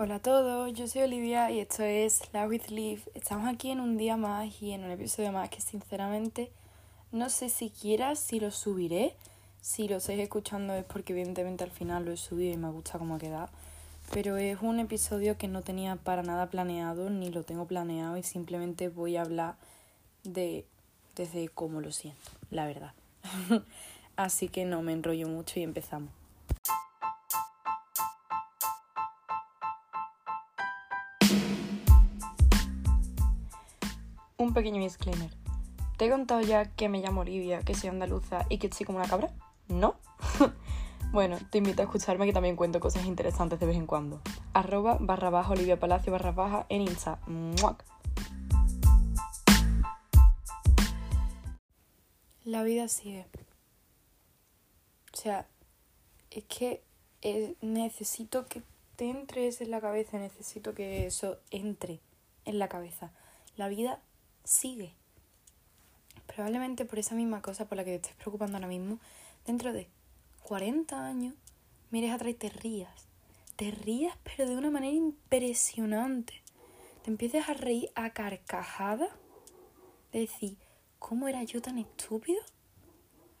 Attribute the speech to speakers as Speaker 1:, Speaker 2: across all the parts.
Speaker 1: Hola a todos, yo soy Olivia y esto es La with Live. Estamos aquí en un día más y en un episodio más que sinceramente no sé siquiera si lo subiré. Si lo estáis escuchando es porque evidentemente al final lo he subido y me gusta cómo ha quedado. Pero es un episodio que no tenía para nada planeado ni lo tengo planeado y simplemente voy a hablar de desde cómo lo siento, la verdad. Así que no me enrollo mucho y empezamos. Un pequeño disclaimer. ¿Te he contado ya que me llamo Olivia, que soy andaluza y que estoy como una cabra? ¿No? bueno, te invito a escucharme que también cuento cosas interesantes de vez en cuando. Arroba barra baja Olivia Palacio barra baja en Insta. ¡Muac! La vida sigue. O sea, es que eh, necesito que te entres en la cabeza, necesito que eso entre en la cabeza. La vida sigue. Probablemente por esa misma cosa por la que te estés preocupando ahora mismo, dentro de 40 años, mires atrás y te rías. Te rías, pero de una manera impresionante. Te empiezas a reír a carcajada. De decir, ¿cómo era yo tan estúpido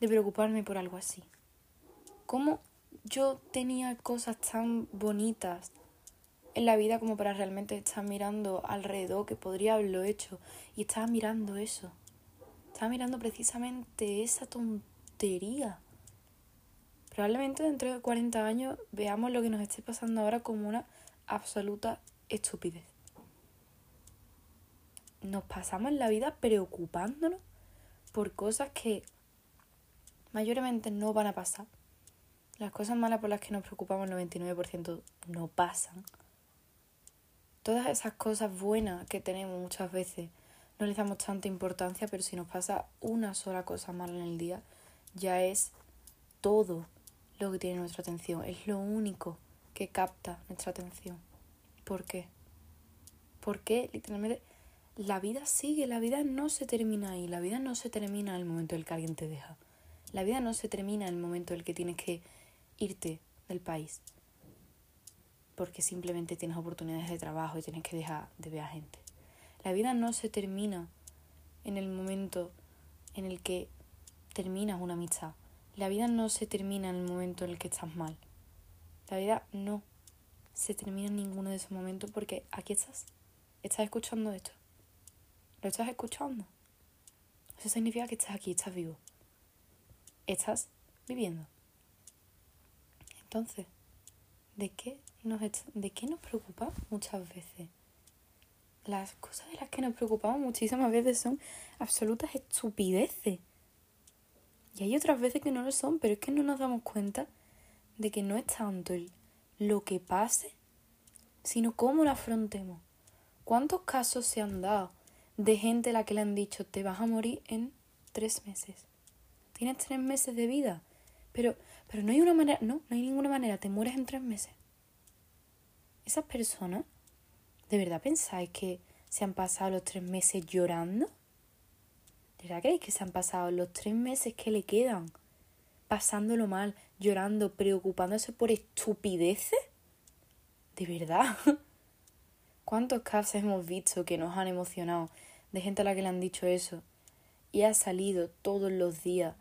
Speaker 1: de preocuparme por algo así? ¿Cómo yo tenía cosas tan bonitas en la vida como para realmente estar mirando alrededor que podría haberlo hecho y estaba mirando eso. Estaba mirando precisamente esa tontería. Probablemente dentro de 40 años veamos lo que nos esté pasando ahora como una absoluta estupidez. Nos pasamos la vida preocupándonos por cosas que mayormente no van a pasar. Las cosas malas por las que nos preocupamos el 99% no pasan todas esas cosas buenas que tenemos muchas veces no les damos tanta importancia, pero si nos pasa una sola cosa mala en el día, ya es todo lo que tiene nuestra atención, es lo único que capta nuestra atención. ¿Por qué? Porque literalmente la vida sigue, la vida no se termina ahí, la vida no se termina en el momento en el que alguien te deja. La vida no se termina en el momento en el que tienes que irte del país porque simplemente tienes oportunidades de trabajo y tienes que dejar de ver a gente. La vida no se termina en el momento en el que terminas una amistad. La vida no se termina en el momento en el que estás mal. La vida no se termina en ninguno de esos momentos porque aquí estás. Estás escuchando esto. Lo estás escuchando. Eso significa que estás aquí, estás vivo. Estás viviendo. Entonces, ¿de qué nos, de qué nos preocupa muchas veces? Las cosas de las que nos preocupamos muchísimas veces son absolutas estupideces. Y hay otras veces que no lo son, pero es que no nos damos cuenta de que no es tanto el, lo que pase, sino cómo lo afrontemos. ¿Cuántos casos se han dado de gente a la que le han dicho te vas a morir en tres meses? Tienes tres meses de vida. Pero, pero no hay una manera, no, no hay ninguna manera, te mueres en tres meses. ¿Esas personas de verdad pensáis que se han pasado los tres meses llorando? ¿De verdad creéis que se han pasado los tres meses que le quedan pasándolo mal, llorando, preocupándose por estupideces? ¿De verdad? ¿Cuántos casos hemos visto que nos han emocionado de gente a la que le han dicho eso y ha salido todos los días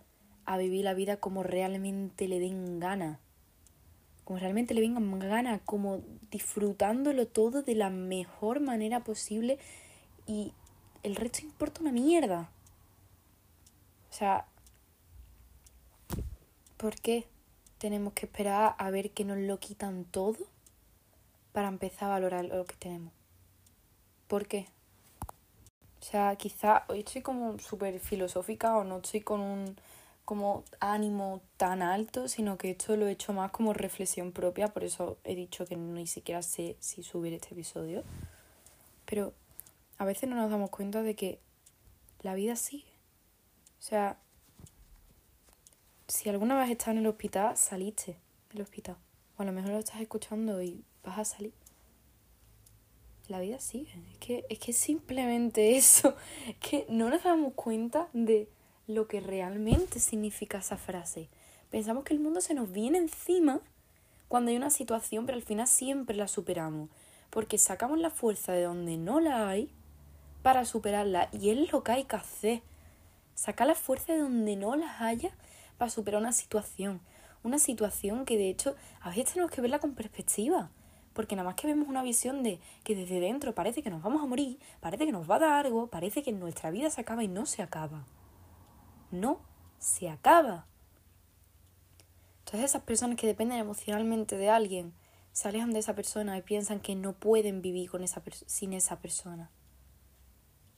Speaker 1: a vivir la vida como realmente le den gana? Como realmente le vengan ganas, como disfrutándolo todo de la mejor manera posible y el resto importa una mierda. O sea, ¿por qué tenemos que esperar a ver que nos lo quitan todo para empezar a valorar lo que tenemos? ¿Por qué? O sea, quizá hoy estoy como súper filosófica o no estoy con un como ánimo tan alto, sino que esto lo he hecho más como reflexión propia, por eso he dicho que ni siquiera sé si subir este episodio. Pero a veces no nos damos cuenta de que la vida sigue. O sea, si alguna vez estás en el hospital, saliste del hospital. O a lo mejor lo estás escuchando y vas a salir. La vida sigue. Es que es que simplemente eso. Es que no nos damos cuenta de lo que realmente significa esa frase. Pensamos que el mundo se nos viene encima cuando hay una situación, pero al final siempre la superamos. porque sacamos la fuerza de donde no la hay para superarla. Y es lo que hay que hacer. Sacar la fuerza de donde no las haya para superar una situación. Una situación que de hecho a veces tenemos que verla con perspectiva. Porque nada más que vemos una visión de que desde dentro parece que nos vamos a morir, parece que nos va a dar algo, parece que nuestra vida se acaba y no se acaba. No se acaba. Entonces esas personas que dependen emocionalmente de alguien se alejan de esa persona y piensan que no pueden vivir con esa sin esa persona.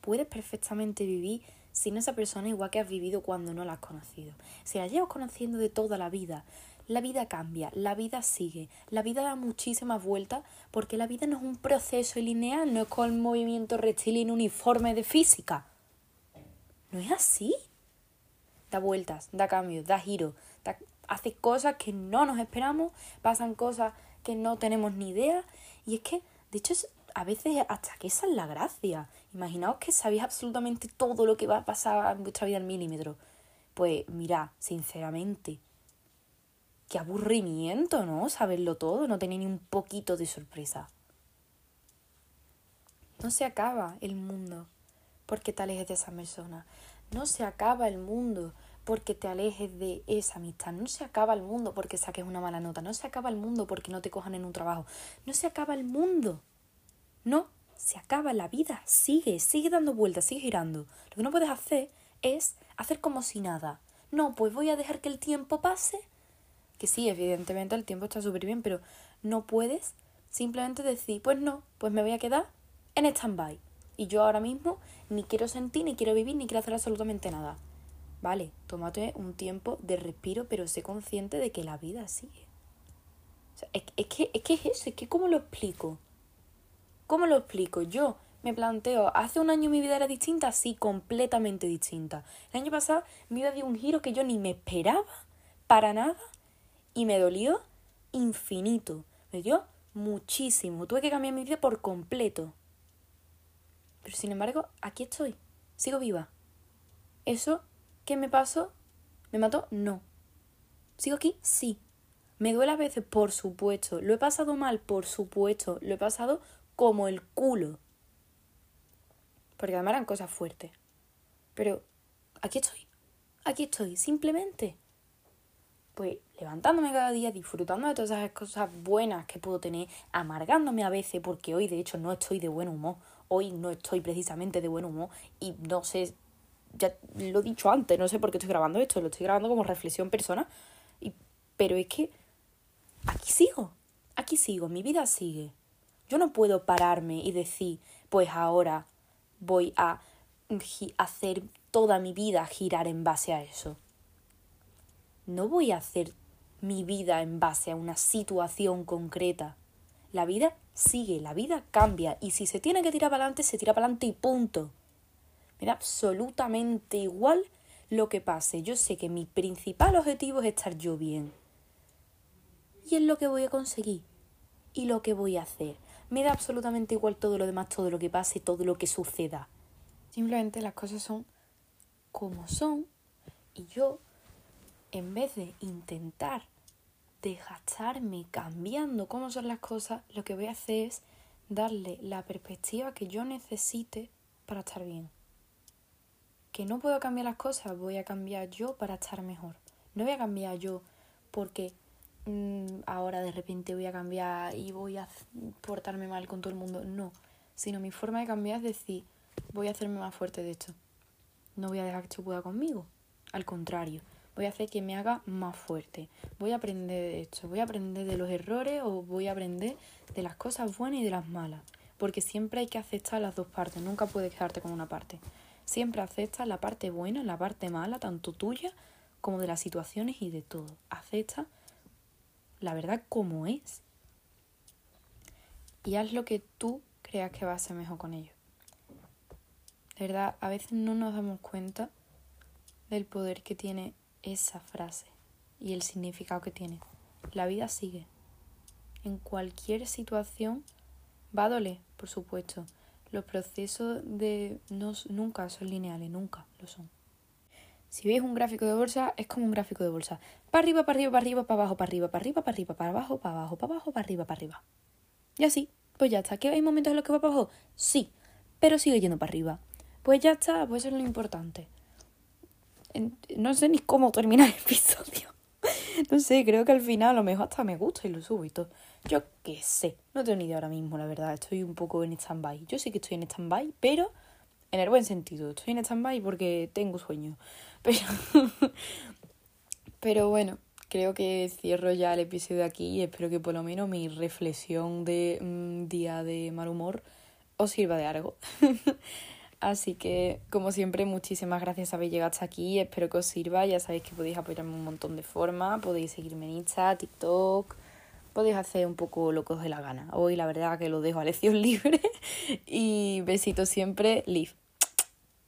Speaker 1: Puedes perfectamente vivir sin esa persona igual que has vivido cuando no la has conocido. Si la llevas conociendo de toda la vida, la vida cambia, la vida sigue, la vida da muchísimas vueltas porque la vida no es un proceso lineal, no es con movimiento rectilíneo uniforme de física. No es así. Da vueltas, da cambios, da giros, hace cosas que no nos esperamos, pasan cosas que no tenemos ni idea. Y es que, de hecho, a veces hasta que esa es la gracia. Imaginaos que sabéis absolutamente todo lo que va a pasar en vuestra vida al milímetro. Pues mira, sinceramente, qué aburrimiento, ¿no? Saberlo todo, no tener ni un poquito de sorpresa. No se acaba el mundo porque te alejes de esa persona. No se acaba el mundo porque te alejes de esa amistad. No se acaba el mundo porque saques una mala nota. No se acaba el mundo porque no te cojan en un trabajo. No se acaba el mundo. No, se acaba la vida. Sigue, sigue dando vueltas, sigue girando. Lo que no puedes hacer es hacer como si nada. No, pues voy a dejar que el tiempo pase. Que sí, evidentemente el tiempo está súper bien, pero no puedes simplemente decir, pues no, pues me voy a quedar en stand-by. Y yo ahora mismo ni quiero sentir, ni quiero vivir, ni quiero hacer absolutamente nada. Vale, tómate un tiempo de respiro, pero sé consciente de que la vida sigue. es, que, es que es eso, es que ¿cómo lo explico? ¿Cómo lo explico? Yo me planteo, ¿hace un año mi vida era distinta? Sí, completamente distinta. El año pasado mi vida dio un giro que yo ni me esperaba para nada y me dolió infinito. Me dio muchísimo. Tuve que cambiar mi vida por completo. Pero sin embargo, aquí estoy. Sigo viva. Eso ¿Qué me pasó? ¿Me mató? No. ¿Sigo aquí? Sí. ¿Me duele a veces? Por supuesto. ¿Lo he pasado mal? Por supuesto. Lo he pasado como el culo. Porque además eran cosas fuertes. Pero aquí estoy. Aquí estoy. Simplemente. Pues levantándome cada día, disfrutando de todas esas cosas buenas que puedo tener, amargándome a veces porque hoy de hecho no estoy de buen humor. Hoy no estoy precisamente de buen humor y no sé ya lo he dicho antes, no sé por qué estoy grabando esto, lo estoy grabando como reflexión persona, y, pero es que aquí sigo, aquí sigo, mi vida sigue. Yo no puedo pararme y decir, pues ahora voy a hacer toda mi vida girar en base a eso. No voy a hacer mi vida en base a una situación concreta. La vida sigue, la vida cambia y si se tiene que tirar para adelante, se tira para adelante y punto. Me da absolutamente igual lo que pase. Yo sé que mi principal objetivo es estar yo bien. Y es lo que voy a conseguir. Y lo que voy a hacer. Me da absolutamente igual todo lo demás, todo lo que pase, todo lo que suceda. Simplemente las cosas son como son. Y yo, en vez de intentar desgastarme cambiando cómo son las cosas, lo que voy a hacer es darle la perspectiva que yo necesite para estar bien que no puedo cambiar las cosas, voy a cambiar yo para estar mejor. No voy a cambiar yo porque mm, ahora de repente voy a cambiar y voy a portarme mal con todo el mundo. No, sino mi forma de cambiar es decir, voy a hacerme más fuerte de esto. No voy a dejar que esto pueda conmigo. Al contrario, voy a hacer que me haga más fuerte. Voy a aprender de esto, voy a aprender de los errores o voy a aprender de las cosas buenas y de las malas. Porque siempre hay que aceptar las dos partes, nunca puedes quedarte con una parte. Siempre acepta la parte buena, la parte mala, tanto tuya como de las situaciones y de todo. Acepta la verdad como es. Y haz lo que tú creas que va a ser mejor con ello. De verdad, a veces no nos damos cuenta del poder que tiene esa frase y el significado que tiene. La vida sigue. En cualquier situación va a doler, por supuesto, los procesos de no, nunca son lineales, nunca lo son. Si veis un gráfico de bolsa, es como un gráfico de bolsa. Para arriba, para arriba, para arriba, para abajo, para arriba, para arriba, para arriba, para abajo, para abajo, para abajo, para arriba, para arriba. Y así, Pues ya está. ¿Que hay momentos en los que va para abajo? Sí, pero sigue yendo para arriba. Pues ya está, pues eso es lo importante. No sé ni cómo terminar el episodio. No sé, creo que al final a lo mejor hasta me gusta y lo subo y todo. Yo qué sé, no tengo ni idea ahora mismo, la verdad. Estoy un poco en stand-by. Yo sé que estoy en stand-by, pero en el buen sentido. Estoy en stand-by porque tengo sueño. Pero, pero bueno, creo que cierro ya el episodio aquí y espero que por lo menos mi reflexión de mm, día de mal humor os sirva de algo. Así que, como siempre, muchísimas gracias por haber llegado hasta aquí. Espero que os sirva. Ya sabéis que podéis apoyarme un montón de formas. Podéis seguirme en Insta, TikTok. Podéis hacer un poco lo que os dé la gana. Hoy, la verdad, que lo dejo a lección libre. y besitos siempre, Live.